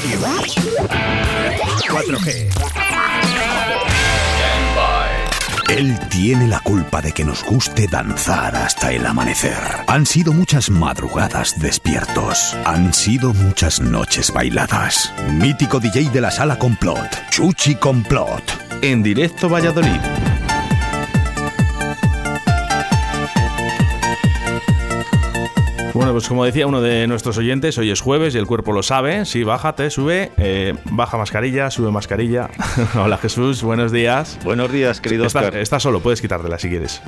Radio. 4G. Él tiene la culpa de que nos guste danzar hasta el amanecer. Han sido muchas madrugadas despiertos. Han sido muchas noches bailadas. Mítico DJ de la sala Complot, Chuchi Complot. En directo Valladolid. Bueno, pues como decía uno de nuestros oyentes, hoy es jueves y el cuerpo lo sabe. Sí, bájate, sube, eh, baja mascarilla, sube mascarilla. Hola Jesús, buenos días. Buenos días, querido Estás, Oscar. solo, puedes quitártela si quieres.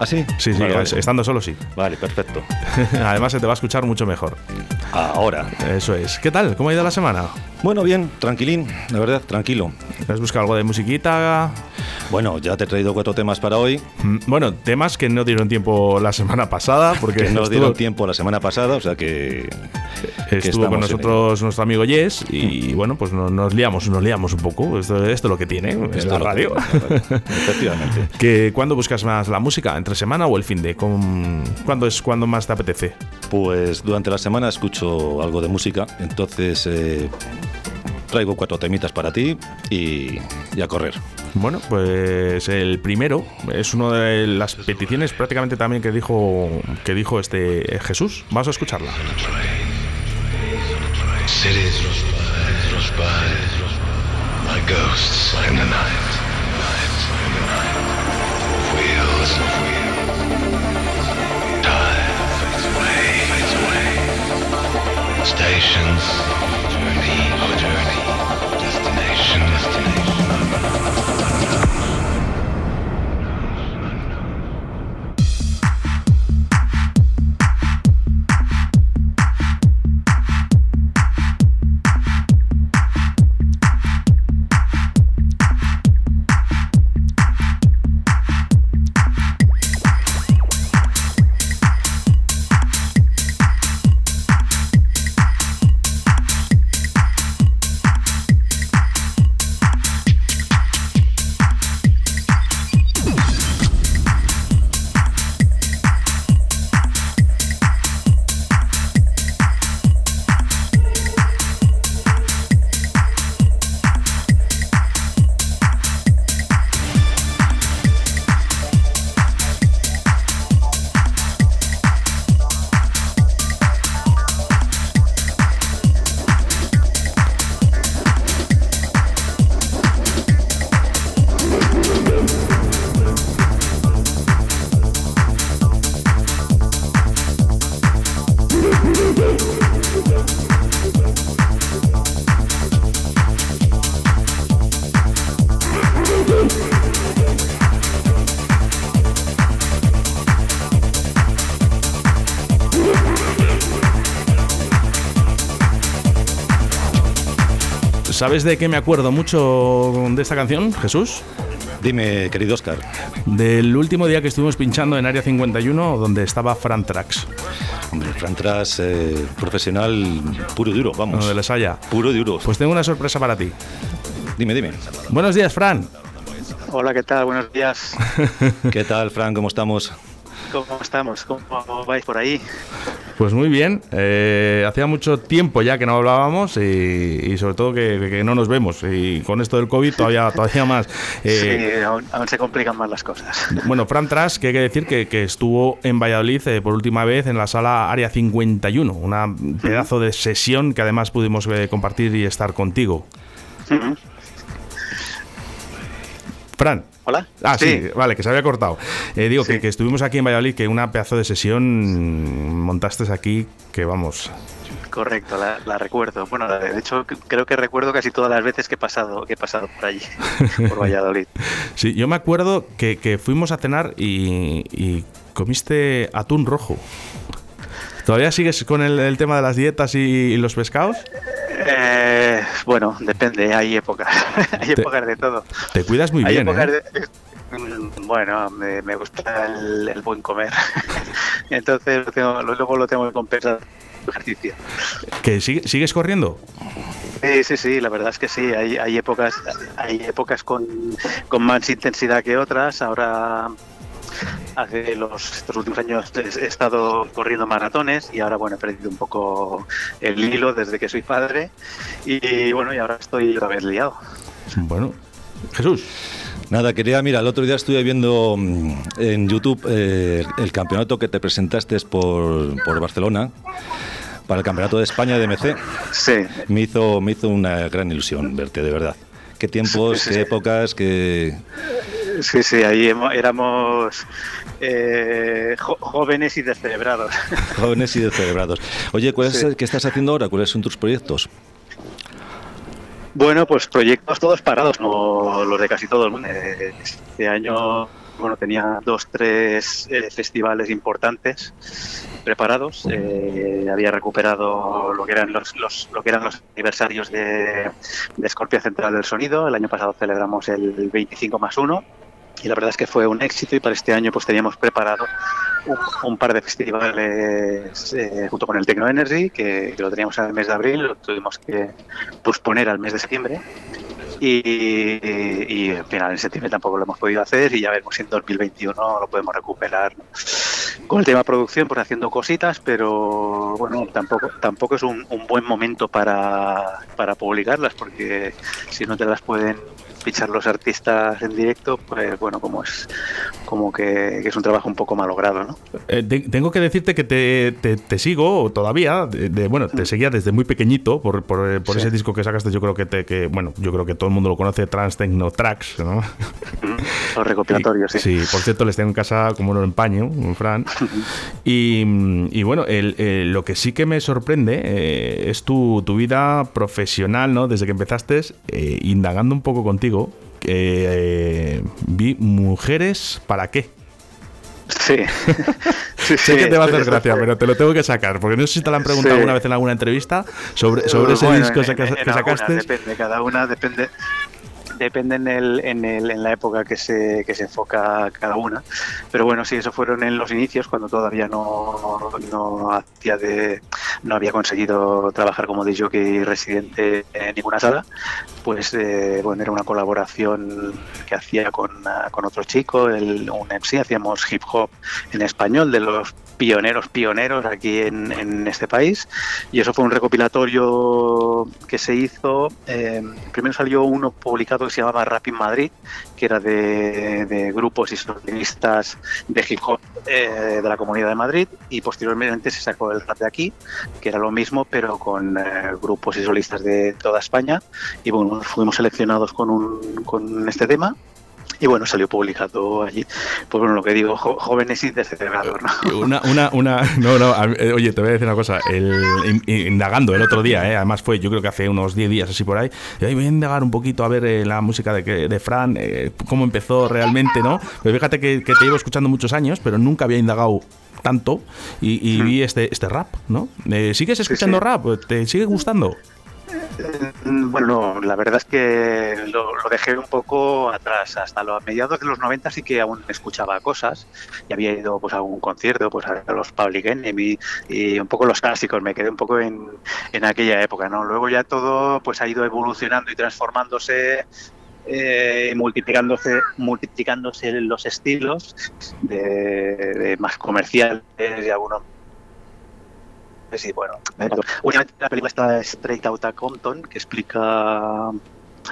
¿Ah, sí? Sí, sí, Vale, es- vale. estando solo sí. Vale, perfecto. Además se te va a escuchar mucho mejor. Ahora. Eso es. ¿Qué tal? ¿Cómo ha ido la semana? Bueno, bien, tranquilín, la verdad, tranquilo. ¿Has buscado algo de musiquita? Bueno, ya te he traído cuatro temas para hoy, Mm, Bueno, temas que no dieron tiempo la semana pasada porque que estuvo- dieron tiempo la semana pasada, o sea que... que Estuvo con nosotros nuestro amigo Yes y bueno, pues no- nos liamos, nos liamos un poco. Esto, esto es lo que tiene, Esto es la radio. que- Efectivamente. que ¿Cuándo buscas más la música? ¿Entre semana o el fin de? ¿Con- ¿Cuándo es cuando más te apetece? Pues durante la semana escucho algo de música, entonces eh, traigo cuatro temitas para ti y, y a correr. Bueno, pues el primero es una de las peticiones prácticamente también que dijo que dijo este Jesús. Vamos a escucharla. Cities, los bares, my ghosts in the night, emotions. ¿Sabes de qué me acuerdo mucho de esta canción, Jesús? Dime, querido Oscar. Del último día que estuvimos pinchando en Área 51, donde estaba Fran Trax, Hombre, Fran Tras, eh, profesional puro y duro, vamos. donde les haya. Puro y duro. Pues tengo una sorpresa para ti. Dime, dime. Buenos días, Fran. Hola, ¿qué tal? Buenos días. ¿Qué tal, Fran? ¿Cómo estamos? ¿Cómo estamos? ¿Cómo vais por ahí? Pues muy bien. eh, hacía mucho tiempo ya que no hablábamos y, y sobre todo que, que no nos vemos. Y con esto del COVID todavía, todavía más. Eh, sí, aún, aún se complican más las cosas. Bueno, Fran Tras, que hay que decir que, que estuvo en Valladolid eh, por última vez en la sala Área 51, una pedazo de sesión que además pudimos eh, compartir y estar contigo. Ujú. Fran. Hola. Ah, sí, vale, que se había cortado. Eh, digo que, Sí. que estuvimos aquí en Valladolid, que una pedazo de sesión montaste aquí, que vamos. Correcto, la, la recuerdo. Bueno, de hecho, creo que recuerdo casi todas las veces que he pasado, que he pasado por allí, por Valladolid. Sí, yo me acuerdo que, que fuimos a cenar y, y comiste atún rojo. ¿Todavía sigues con el, el tema de las dietas y, y los pescados? Eh, bueno, depende, hay épocas. hay épocas de todo. Te cuidas muy hay bien, épocas ¿eh? de- Mm, Bueno, me, me gusta el, el buen comer. Entonces lo tengo- luego lo tengo que compensar ejercicio. ¿Que sigue- sigues corriendo? Sí, sí, sí, la verdad es que sí. Hay, hay épocas, hay épocas con, con más intensidad que otras. Ahora hace los estos últimos años he estado corriendo maratones y ahora bueno he perdido un poco el hilo desde que soy padre y bueno y ahora estoy otra vez liado. Bueno, Jesús. Nada, quería, mira, el otro día estuve viendo mm, en YouTube eh, el campeonato que te presentaste por, por Barcelona para el Campeonato de España de MC. Sí. Me hizo, me hizo una gran ilusión verte, de verdad. Qué tiempos, Sí, sí, qué sí. épocas, qué... Sí, sí, ahí éramos eh, jóvenes y descerebrados. jóvenes y descerebrados. Oye, ¿cuál es, Sí. ¿qué estás haciendo ahora? ¿Cuáles son tus proyectos? Bueno, pues proyectos todos parados, como los de casi todo el mundo. Eh, Este año, bueno, tenía dos, tres eh, festivales importantes preparados. Eh, había recuperado lo que eran los, los- lo que eran los aniversarios de, de Scorpio Central del Sonido. El año pasado celebramos el 25 más 1 y la verdad es que fue un éxito y para este año pues teníamos preparado un, par de festivales eh, junto con el Tecno Energy que, lo teníamos en el mes de abril, lo tuvimos que posponer al mes de septiembre. Y, y al final en septiembre tampoco lo hemos podido hacer y ya veremos si en 2021 lo podemos recuperar. Con el tema producción pues haciendo cositas pero bueno tampoco tampoco es un, un buen momento para, para publicarlas porque si no te las pueden fichar los artistas en directo pues bueno como es como que, que es un trabajo un poco malogrado ¿no? Eh, te- tengo que decirte que te, te- te sigo todavía. de- de- bueno, te seguía desde muy pequeñito por, por, eh, por Sí. ese disco que sacaste. Yo creo que, te, que, bueno, yo creo que todo el mundo lo conoce, Trans Techno Tracks, ¿no? los recopilatorios Y- sí. por cierto, les tengo en casa como un empaño, un Fran. Y, y bueno, el- el- lo que sí que me sorprende eh, es tu, tu vida profesional, ¿no? Desde que empezaste, eh, indagando un poco contigo, que eh, vi Mujeres para qué. Sí. Sí, Sé que te va a hacer gracia, pero te lo tengo que sacar, porque no sé si te lo han preguntado Sí. alguna vez en alguna entrevista sobre, sobre ese disco en- que, en- sacaste. depende, cada una depende depende en, el, en, el, en la época que se, que se enfoca cada una. Pero bueno, sí, eso fueron en los inicios, cuando todavía no, no hacía de, no había conseguido trabajar como de jockey residente en ninguna sala. Pues eh, bueno, era una colaboración que hacía con, ah, con otro chico, el, un MC, hacíamos hip hop en español de los pioneros pioneros aquí en, este país. Y eso fue un recopilatorio que se hizo eh, primero salió uno publicado que se llamaba Rap in Madrid que era de, grupos y solistas de hip eh, de la Comunidad de Madrid. Y posteriormente se sacó el rap de aquí que era lo mismo pero con eh, grupos y solistas de toda España. Y bueno fuimos seleccionados con, un, con este tema y bueno, salió publicado allí. Pues bueno, lo que digo, jo- jóvenes y descerebrados, ¿no? Una, una, una, no, no, eh, oye, te voy a decir una cosa. El, in- indagando el otro día, eh, además fue, yo creo que hace unos 10 días así por ahí, y ahí voy a indagar un poquito a ver eh, la música de, que- de Fran, eh, cómo empezó realmente, ¿no? Pero fíjate que, que te llevo escuchando muchos años, pero nunca había indagado tanto y, y vi este, este rap, ¿no? Eh, ¿Sigues escuchando sí. rap? ¿Te sigue gustando? Mm, Bueno, no, la verdad es que lo, dejé un poco atrás. Hasta los mediados de los 90 sí que aún escuchaba cosas y había ido pues, a algún concierto, pues a los Public Enemy y un poco los clásicos. Me quedé un poco en, en aquella época, ¿no? Luego ya todo pues ha ido evolucionando y transformándose. eh, multiplicándose multiplicándose los estilos de, de más comerciales y algunos Sí, bueno. Últimamente la película está Straight Outta Compton, que explica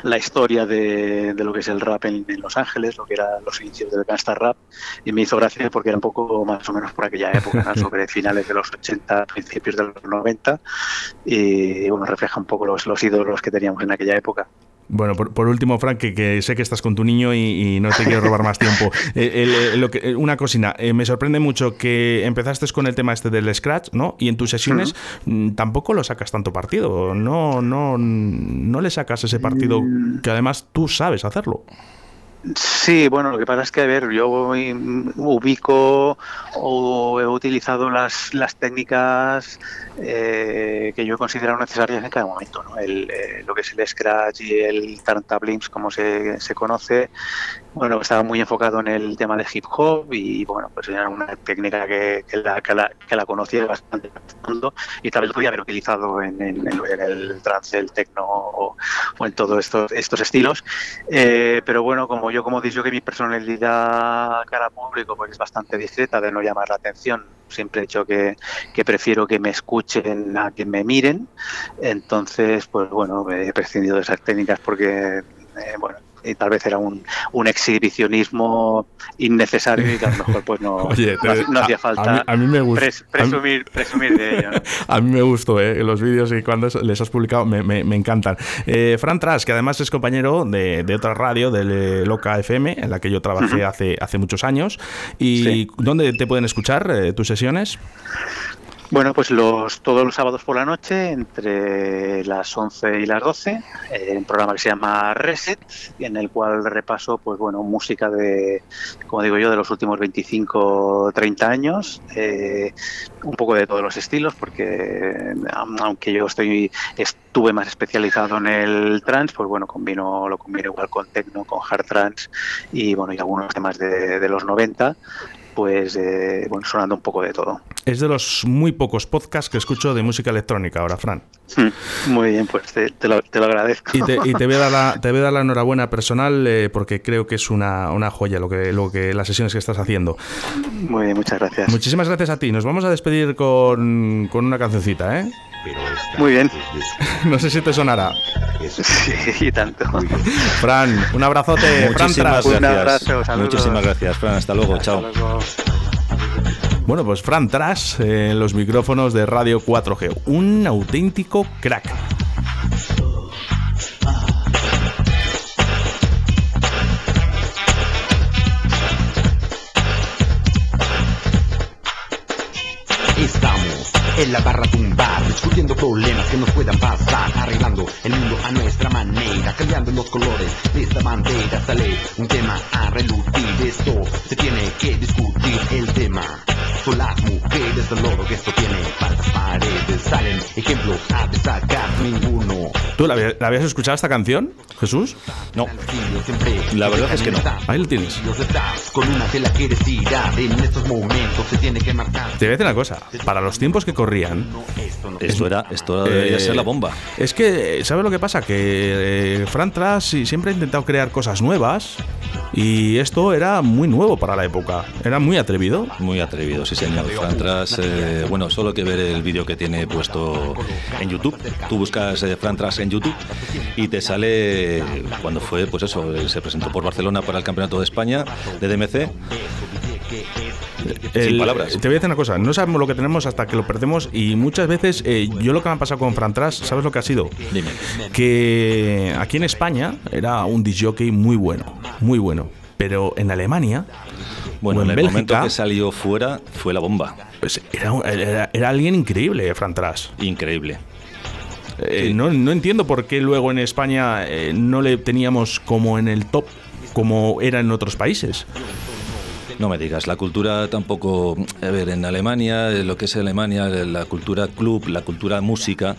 la historia de, de lo que es el rap en, en Los Ángeles, lo que eran los inicios del gangsta rap, y me hizo gracia porque era un poco más o menos por aquella época, ¿no? sobre finales de los 80, principios de los 90, y bueno, refleja un poco los, los ídolos que teníamos en aquella época. Bueno, por, por último, Frank, que, que sé que estás con tu niño y, y no te quiero robar más tiempo. Eh, el- el- lo que- eh, una cocina, eh, me sorprende mucho que empezaste con el tema este del Scratch, ¿no? Y en tus sesiones mm, tampoco lo sacas tanto partido. No, no, no le sacas ese partido que además tú sabes hacerlo. Sí, bueno, lo que pasa es que, a ver, yo ubico o he utilizado las, las técnicas eh, que yo he considerado necesarias en cada momento, ¿no? El, eh, lo que es el Scratch y el Turntablims, como se, se conoce, bueno, estaba muy enfocado en el tema de hip hop y bueno, pues era una técnica que, la, que, la, conocía bastante y tal vez lo podía haber utilizado en, el trance, el techno o, en todos estos, estos estilos. Eh, pero bueno, como yo como dicho que mi personalidad cara público pues es bastante discreta de no llamar la atención, siempre he dicho que, que prefiero que me escuchen a que me miren, entonces pues bueno, he prescindido de esas técnicas porque eh, bueno, y tal vez era un, un, exhibicionismo innecesario y que a lo mejor pues no, Oye, te, no, no, hacía falta a, mí, a mí me gusta, pres, presumir, presumir, de ello. ¿no? a mí me gustó ¿eh? los vídeos y cuando les has publicado me, me, me encantan. Eh, Fran Tras, que además es compañero de, de otra radio, de Loca FM, en la que yo trabajé uh -huh. hace, hace muchos años. ¿Y sí. dónde te pueden escuchar eh, tus sesiones? Bueno, pues los, todos los sábados por la noche, entre las 11 y las 12, eh, un programa que se llama Reset, en el cual repaso, pues bueno, música de, como digo yo, de los últimos 25, 30 años, eh, un poco de todos los estilos, porque aunque yo estoy, estuve más especializado en el trance, pues bueno, combino, lo combino igual con techno, con hard trance y bueno, y algunos temas de, los 90 pues eh, bueno, sonando un poco de todo. Es de los muy pocos podcasts que escucho de música electrónica ahora, Fran. Muy bien, pues te, te, lo, te lo, agradezco. Y, te, y te, voy a dar la, te voy a dar la enhorabuena personal eh, porque creo que es una, una joya lo que, lo que las sesiones que estás haciendo. Muy bien, muchas gracias. Muchísimas gracias a ti. Nos vamos a despedir con, con una cancioncita, ¿eh? Muy bien. no sé si te sonará. Sí, y tanto. Fran, un abrazote. Muchísimas Fran gracias. Un abrazo, saludos. Muchísimas gracias, Fran. Hasta luego. Hasta Chao. luego. Bueno, pues Fran Tras eh, en los micrófonos de Radio 4G. Un auténtico crack. En la barra tumbar, discutiendo problemas que nos puedan pasar, arreglando el mundo a nuestra manera, cambiando los colores de esta bandera. Sale un tema a relucir, esto se tiene que discutir. El tema son las mujeres, el oro que esto tiene para las paredes. Salen ejemplos a destacar, ninguno. ¿Tú la, la habías escuchado esta canción, Jesús? No, la verdad es que no. Ahí lo tienes. Con una tela que tirar en estos momentos se tiene que marcar. Te voy a decir una cosa, para los tiempos que corrían, esto era, esto debería eh, ser la bomba. Es que, ¿sabes lo que pasa? Que eh, Fran Tras siempre ha intentado crear cosas nuevas y esto era muy nuevo para la época. Era muy atrevido. Muy atrevido, sí señor. Fran Tras, eh, bueno, solo hay que ver el vídeo que tiene puesto en YouTube. Tú buscas eh, Fran Tras en YouTube y te sale cuando fue, pues eso, se presentó por Barcelona para el Campeonato de España de DMC. El, Sin palabras. Te voy a decir una cosa, no sabemos lo que tenemos hasta que lo perdemos y muchas veces eh, yo lo que me ha pasado con Fran Tras, ¿sabes lo que ha sido? Dime. Que aquí en España era un disjockey muy bueno, muy bueno, pero en Alemania bueno, o en, en el Bélgica, momento que salió fuera fue la bomba. Pues era, era, era alguien increíble, Fran Tras. Increíble. Eh, sí. no, no, entiendo por qué luego en España eh, no le teníamos como en el top como era en otros países. No me digas, la cultura tampoco. A ver, en Alemania, lo que es Alemania, la cultura club, la cultura música,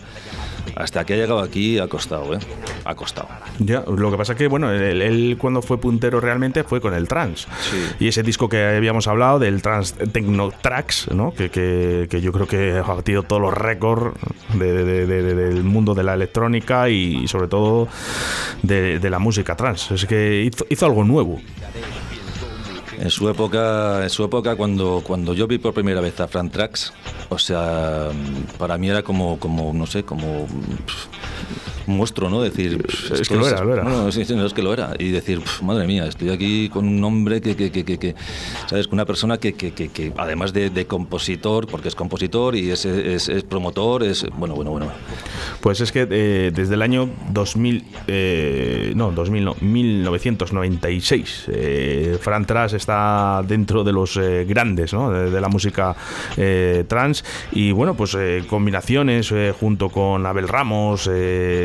hasta que ha llegado aquí ha costado, ¿eh? Ha costado. Ya, lo que pasa es que, bueno, él, él cuando fue puntero realmente fue con el trans. Sí. Y ese disco que habíamos hablado, del trans Techno Tracks, ¿no? Que, que, que yo creo que ha batido todos los récords de, de, de, del mundo de la electrónica y, sobre todo de, la música trans. Es que hizo, hizo algo nuevo. En su época, en su época cuando, cuando yo vi por primera vez a Fran Trax, o sea, para mí era como, como no sé, como monstruo, ¿no? Decir, es, es que lo era, lo era. No, es que lo era. Y decir, madre mía, estoy aquí con un hombre que, que, que, que ¿sabes? Con una persona que, que, que además de, de, compositor, porque es compositor y es, es, es, promotor, es, bueno, bueno, bueno. Pues es que eh, desde el año 2000, eh, no, 2000 no, 1996, eh, Fran Tras está dentro de los eh, grandes, ¿no? De, de la música eh, trans y bueno, pues combinaciones junto con Abel Ramos,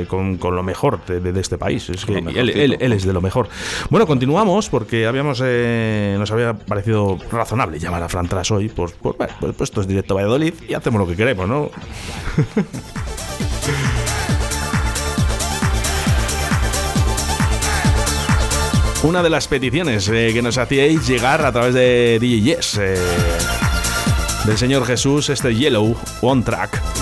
con, con, lo mejor de, de, este país. Es que él, él, él, es de lo mejor. Bueno, continuamos porque habíamos eh, nos había parecido razonable llamar a Fran Tras hoy. Pues, pues, pues, pues, esto es directo Valladolid y hacemos lo que queremos, ¿no? una de las peticiones eh, que nos hacíais llegar a través de DJ Yes, eh, del señor Jesús, este Yellow One Track.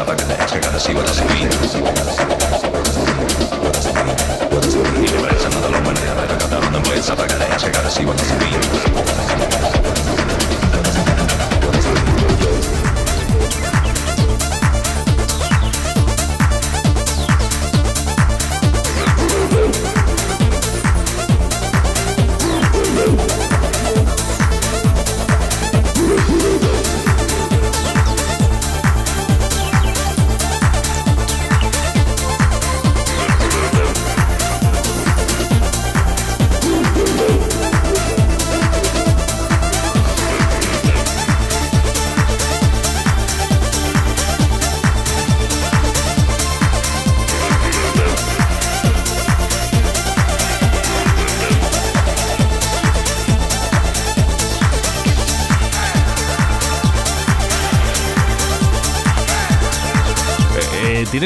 I gotta see what does it mean.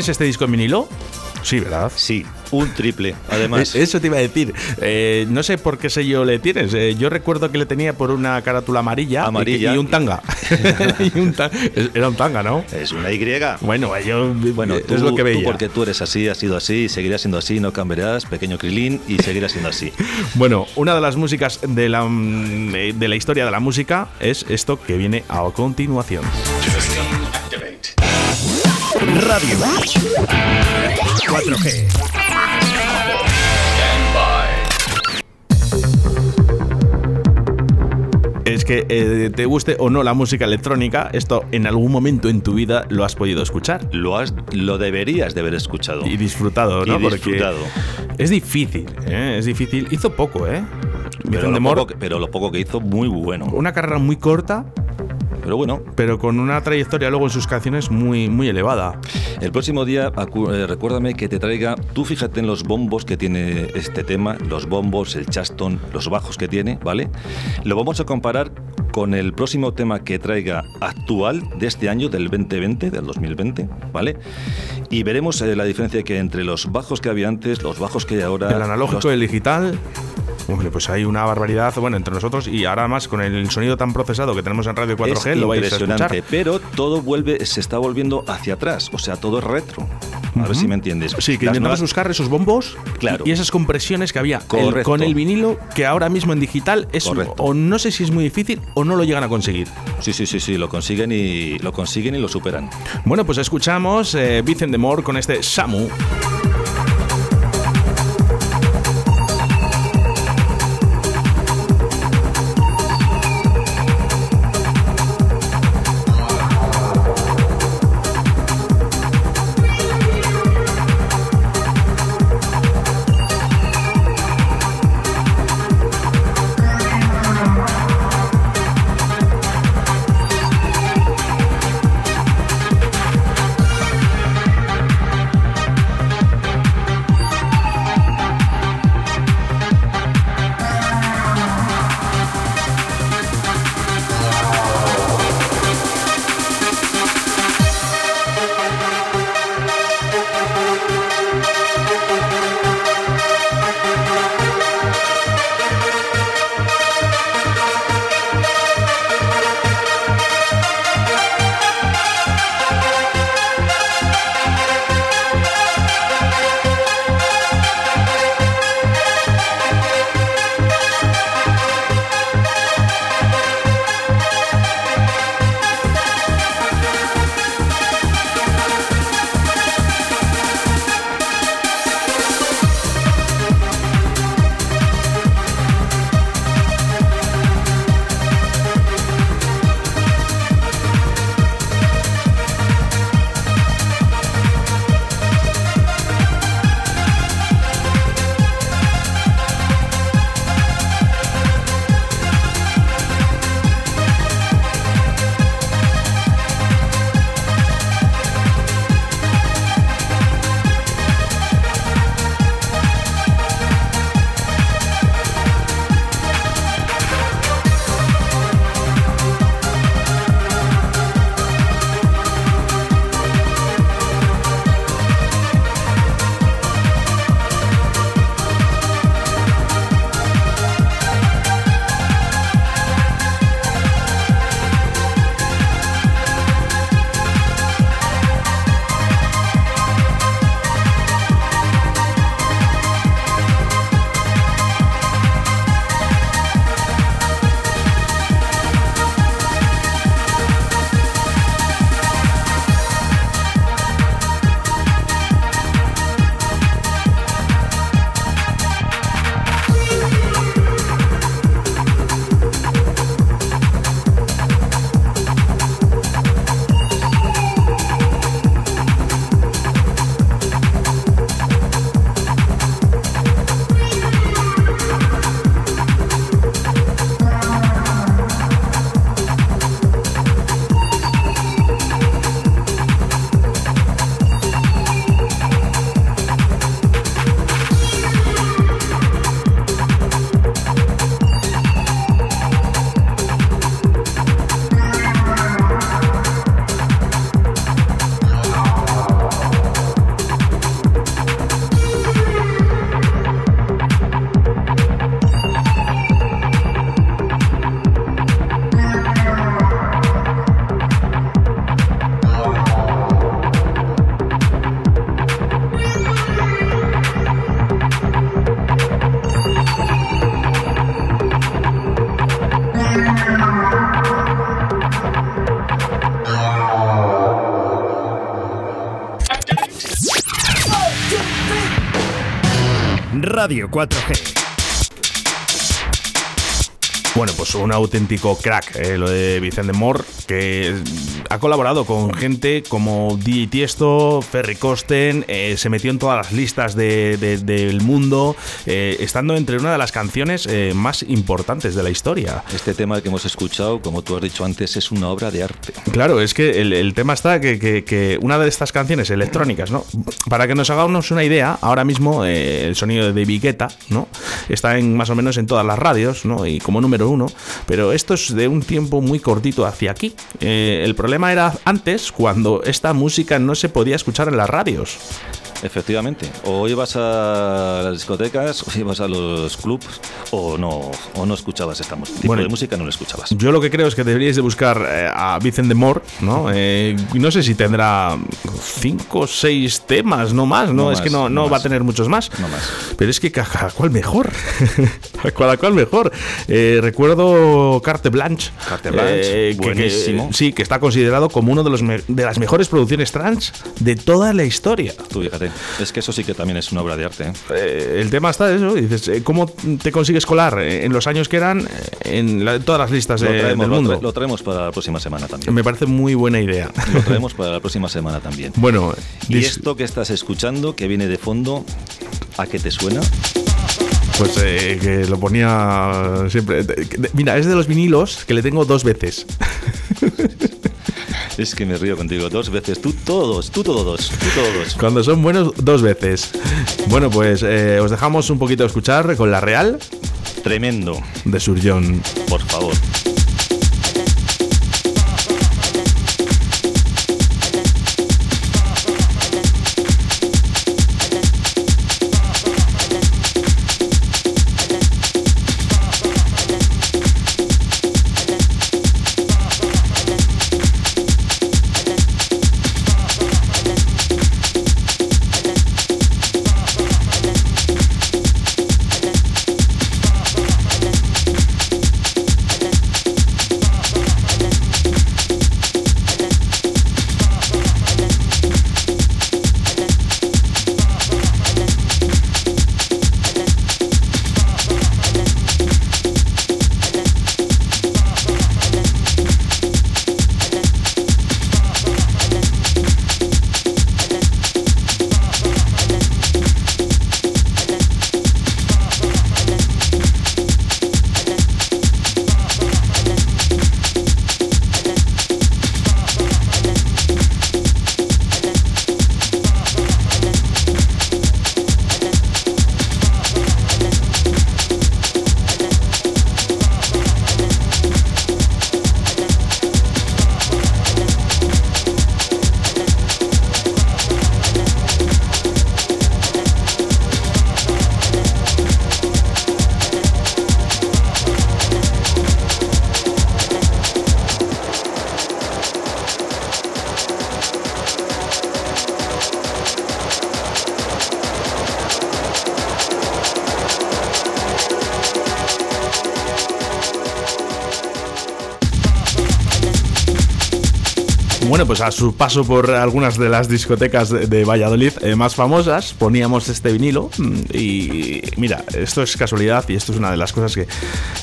¿Tienes este disco en vinilo? Sí, ¿verdad? Sí, un triple. Además, Eh, Eso te iba a decir. Eh, no sé por qué sello le tienes. Eh, yo recuerdo que le tenía por una carátula amarilla, y- Amarilla. Y, un tanga. Y un ta- Era un tanga, ¿no? es una Y. Bueno, yo Bueno, es tú, lo que tú veía. porque tú eres así, has sido así, seguirás siendo así, no cambiarás, pequeño Krilin, y seguirás siendo así. Bueno, una de las músicas de la, mm, eh, de la historia de la música es esto que viene a continuación. Radio 4G. Es que eh, te guste o no la música electrónica, esto en algún momento en tu vida lo has podido escuchar. Lo, has, lo deberías de haber escuchado. Y disfrutado, ¿no? Y disfrutado. Porque es difícil, ¿eh? Es difícil. Hizo poco, ¿eh? pero, Vicente lo Moore, poco, que- pero lo poco que hizo, muy bueno. una carrera muy corta, Pero bueno, pero con una trayectoria luego en sus canciones muy, muy elevada. el próximo día, eh, recuérdame que te traiga, tú fíjate en los bombos que tiene este tema, los bombos, el chaston, los bajos que tiene, ¿vale? Lo vamos a comparar con el próximo tema que traiga actual de este año, del 2020, del 2020, ¿vale? Y veremos eh, la diferencia que entre los bajos que había antes, los bajos que hay ahora. El analógico los- el digital. Hombre, pues hay una barbaridad, bueno, entre nosotros y ahora más con el sonido tan procesado que tenemos en Radio 4G, es lo vais a escuchar. impresionante, pero todo vuelve, se está volviendo hacia atrás, o sea, todo es retro. A ver si me entiendes. Sí, que Las intentamos nuevas- buscar esos bombos Claro. y esas compresiones que había el- con el vinilo, que ahora mismo en digital es Correcto. o no sé si es muy difícil o no lo llegan a conseguir. Sí, sí, sí, sí, lo consiguen y lo consiguen y lo superan. Bueno, pues escuchamos eh, Vicente Moore con este Samu. Radio 4G. Bueno, pues un auténtico crack, eh, lo de Vicente Moore, que ha colaborado con gente como DJ Tiesto, Ferry Costen, eh, se metió en todas las listas de- de- del mundo, eh, estando entre una de las canciones eh, más importantes de la historia. Este tema que hemos escuchado, como tú has dicho antes, es una obra de arte. Claro, es que el, el tema está que, que- que una de estas canciones electrónicas, ¿no? Para que nos hagamos una idea, ahora mismo eh, el sonido de David Guetta, ¿no? Está en más o menos en todas las radios, ¿no? Y como número uno, pero esto es de un tiempo muy cortito hacia aquí. El problema era antes, cuando esta música no se podía escuchar en las radios. Efectivamente, o ibas a las discotecas, o ibas a los clubs, o no, o no escuchabas esta música. tipo Bueno, de música no la escuchabas. Yo lo que creo es que deberíais de buscar eh, a Vicente de Moore, ¿no? Eh, no sé si tendrá cinco o seis temas, no más, ¿no? No es que no, no no va a tener muchos más. No más. Pero es que ca- cada cual mejor. cada cual mejor. Eh, recuerdo Carte Blanche. Carte Blanche, que- buenísimo. sí, que está considerado como uno de, los de las mejores producciones trans de toda la historia. Tú fíjate, es que eso sí que también es una obra de arte. ¿eh? Eh, el tema está eso, dices, eh, ¿cómo te consigues colar en los años que eran en la- todas las listas de- traemos, del lo mundo? tra- lo traemos para la próxima semana también. Me parece muy buena idea. Lo traemos para la próxima semana también. bueno, Y esto que estás escuchando, que viene de fondo, ¿a qué te suena? pues eh, que lo ponía siempre. mira, es de los vinilos que le tengo dos veces. Es que me río contigo dos veces. Tú todos, tú todos, tú todos. Cuando son buenos, dos veces. Bueno, pues eh, os dejamos un poquito escuchar con la Real Tremendo, de Surgeon. por favor. A su paso por algunas de las discotecas de, Valladolid eh, más famosas, poníamos este vinilo mm, y mira, esto es casualidad y esto es una de las cosas que,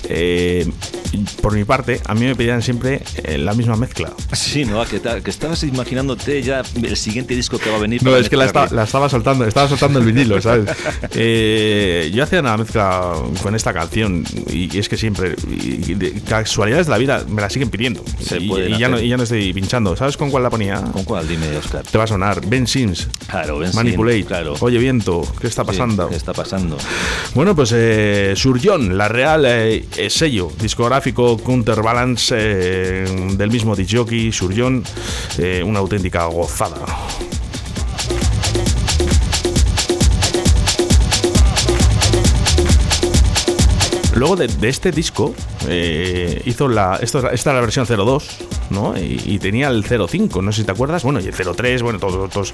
eh, por mi parte, a mí me pedían siempre eh, la misma mezcla. Sí, ¿no? Que, que estabas imaginándote ya el siguiente disco que va a venir. No, es que la, esta- la estaba soltando, estaba soltando el vinilo, ¿sabes? Eh, yo hacía una mezcla con esta canción y, y es que siempre, y, y de casualidades de la vida, me la siguen pidiendo. Se y, ya no, y ya no estoy pinchando. ¿Sabes con cuál la ponía? ¿Con cuál? Dime, Oscar. Te va a sonar. Ben Sims. Claro, Ben Manipulate. Sims, claro. Oye, viento, ¿qué está Sí, pasando? ¿Qué está pasando? Bueno, pues eh, Surgeon, la real eh, eh, discográfico Counterbalance eh, del mismo disjockey, Surgeon, eh, una auténtica gozada. Luego de, este disco eh, hizo la. Esto, esta es la versión 02, ¿no? Y, tenía el 05, no sé si te acuerdas. Bueno, y el 03, bueno, todos. todos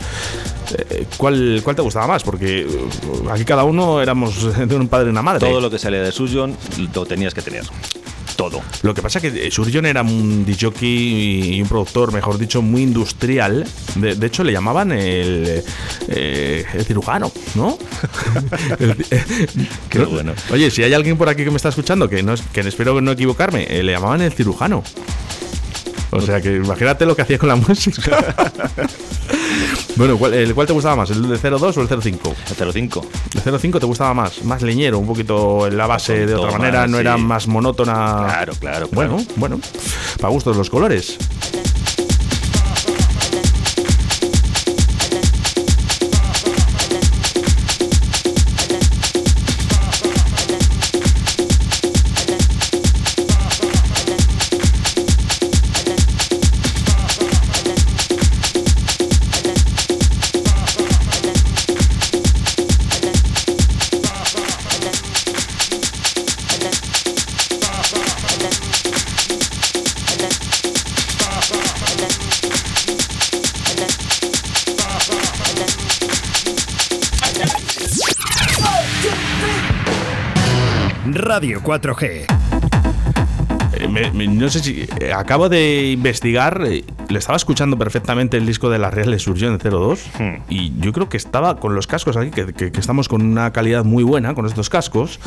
eh, ¿cuál, ¿Cuál te gustaba más? Porque eh, aquí cada uno éramos de un padre y una madre. Todo lo que salía de Suyon lo tenías que tener. Todo. Lo que pasa es que eh, Surgeon era un DJ y un productor, mejor dicho, muy industrial. De, de hecho, le llamaban el, eh, el cirujano, ¿no? El- Qué no- bueno. Oye, si hay alguien por aquí que me está escuchando, que, no es- que espero no equivocarme, eh, le llamaban el cirujano. O sea que imagínate lo que hacía con la música. bueno, ¿cuál, el, ¿cuál te gustaba más? ¿El de 02 o el 05? El 05. El 05 te gustaba más, más leñero, un poquito en la base de otra manera, no era más monótona. Claro, claro, claro. Bueno, bueno, para gustos los colores. Radio 4G. Eh, me- me- no sé si. eh, acabo de investigar. eh, le estaba escuchando perfectamente el disco de la Real Surgió en 02. Hmm. Y yo creo que estaba con los cascos aquí, que, que- que estamos con una calidad muy buena con estos cascos.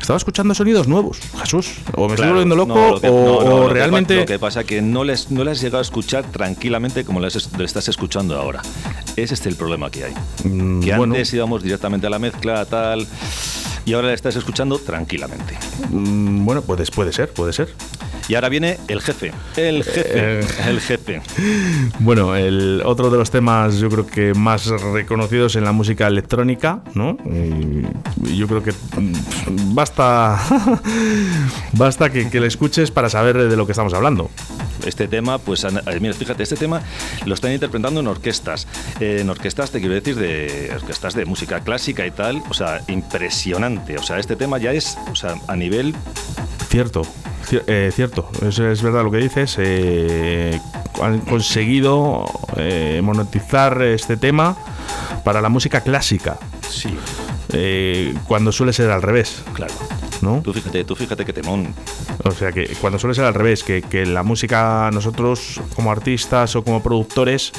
Estaba escuchando sonidos nuevos, Jesús. O me estoy Hmm. Volviendo loco, no, lo que- o, no, no, o lo que realmente. pa- lo que pasa es que no les, no les has llegado a escuchar tranquilamente como lo estás escuchando ahora. Ese es el problema que hay. Mm, que bueno. antes íbamos directamente a la mezcla, tal. Y ahora le estás escuchando tranquilamente. mm, bueno, pues puede ser, puede ser. Y ahora viene el jefe. El jefe. Eh. El jefe. Bueno, el otro de los temas yo creo que más reconocidos en la música electrónica, ¿no? Y yo creo que mm, basta basta que, que le escuches para saber de lo que estamos hablando. Este tema, pues, eh, mira, fíjate, este tema lo están interpretando en orquestas. Eh, en orquestas, te quiero decir, de orquestas de música clásica y tal. O sea, impresionante. O sea, este tema ya es, o sea, a nivel Cierto, cier- eh, cierto, es, es verdad lo que dices. eh, han conseguido eh, monetizar este tema para la música clásica, Sí, eh, cuando suele ser al revés, claro. ¿No? Tú fíjate, tú fíjate que temón. O sea que cuando suele ser al revés, que, que la música nosotros como artistas o como productores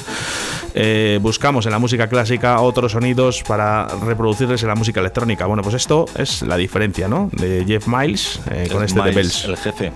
eh, buscamos en la música clásica otros sonidos para reproducirles en la música electrónica. Bueno, pues esto es la diferencia, ¿no? De Jeff Miles eh, con este de Bells. El jefe.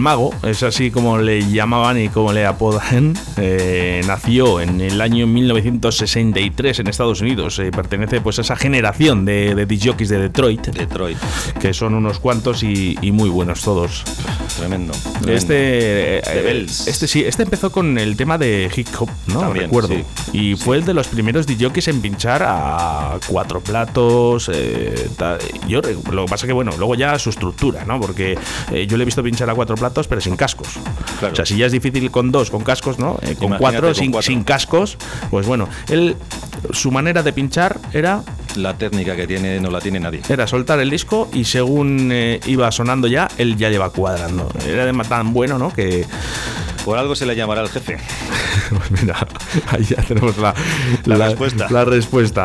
Mago, es así como le llamaban y como le apodan, eh, nació en el año 1963 en Estados Unidos. Eh, pertenece pues a esa generación de, de de Detroit, Detroit. que son unos cuantos y, y muy buenos todos. Tremendo. tremendo. Este, eh, este sí, este empezó con el tema de hip hop, ¿no? También, Recuerdo. sí. Y fue el de los primeros DJs en pinchar a cuatro platos. eh, yo lo que pasa que bueno, luego ya su estructura, ¿no? Porque eh, yo le he visto pinchar a cuatro platos, pero sin cascos. Claro. O sea, si ya es difícil con dos, con cascos, ¿no? Con cuatro, con sin, cuatro. sin cascos, pues bueno, él su manera de pinchar era La técnica que tiene no la tiene nadie. era soltar el disco y según eh, iba sonando ya, él ya lleva cuadrando. Era de tan bueno, ¿no? Que Por algo se le llamará al jefe. Pues mira, ahí ya tenemos la, La respuesta. La respuesta.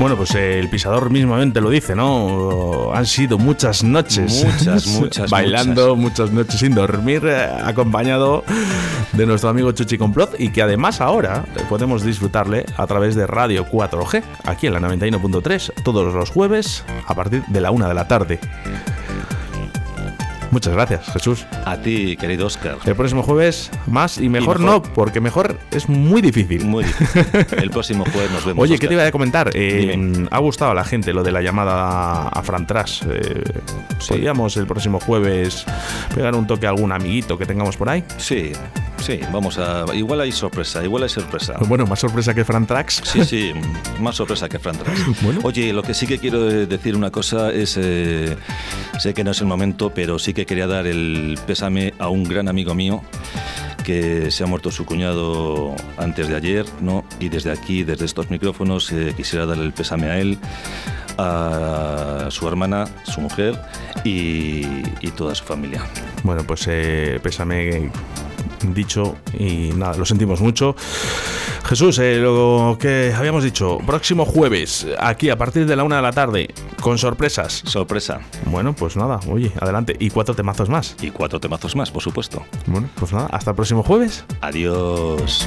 Bueno, pues eh, el pisador mismamente lo dice, ¿no? Han sido muchas noches. Muchas, muchas, Bailando, muchas. noches sin dormir, eh, acompañado de nuestro amigo Chuchi Complot y que además ahora podemos disfrutarle a través de Radio 4G, aquí en la 91.3, todos los jueves a partir de la una de la tarde. Muchas gracias, Jesús. A ti, querido Oscar. El próximo jueves más y mejor, Y mejor. no, porque mejor es muy difícil. Muy difícil. El próximo jueves nos vemos. Oye. ¿qué te iba a comentar? Eh, ha gustado a la gente lo de la llamada a Fran Tras. Eh, ¿Podríamos el próximo jueves pegar un toque a algún amiguito que tengamos por ahí? Sí, sí, vamos a. Igual hay sorpresa, igual hay sorpresa. Bueno, más sorpresa que Fran Trax. Sí, sí, más sorpresa que Fran Tras. Bueno. Oye, lo que sí que quiero decir una cosa es, eh, sé que no es el momento, pero sí que quería dar el pésame a un gran amigo mío que se ha muerto su cuñado antes de ayer, ¿no? Y desde aquí, desde estos micrófonos, eh, quisiera darle el pésame a él, a su hermana, su mujer y, toda su familia. Bueno, pues eh, pésame dicho y nada, lo sentimos mucho. Jesús, eh, lo que habíamos dicho, próximo jueves, aquí a partir de la una de la tarde, con sorpresas. Sorpresa. Bueno, pues nada, oye, adelante. Y cuatro temazos más. Y cuatro temazos más, por supuesto. Bueno, pues nada, hasta el próximo jueves. Adiós.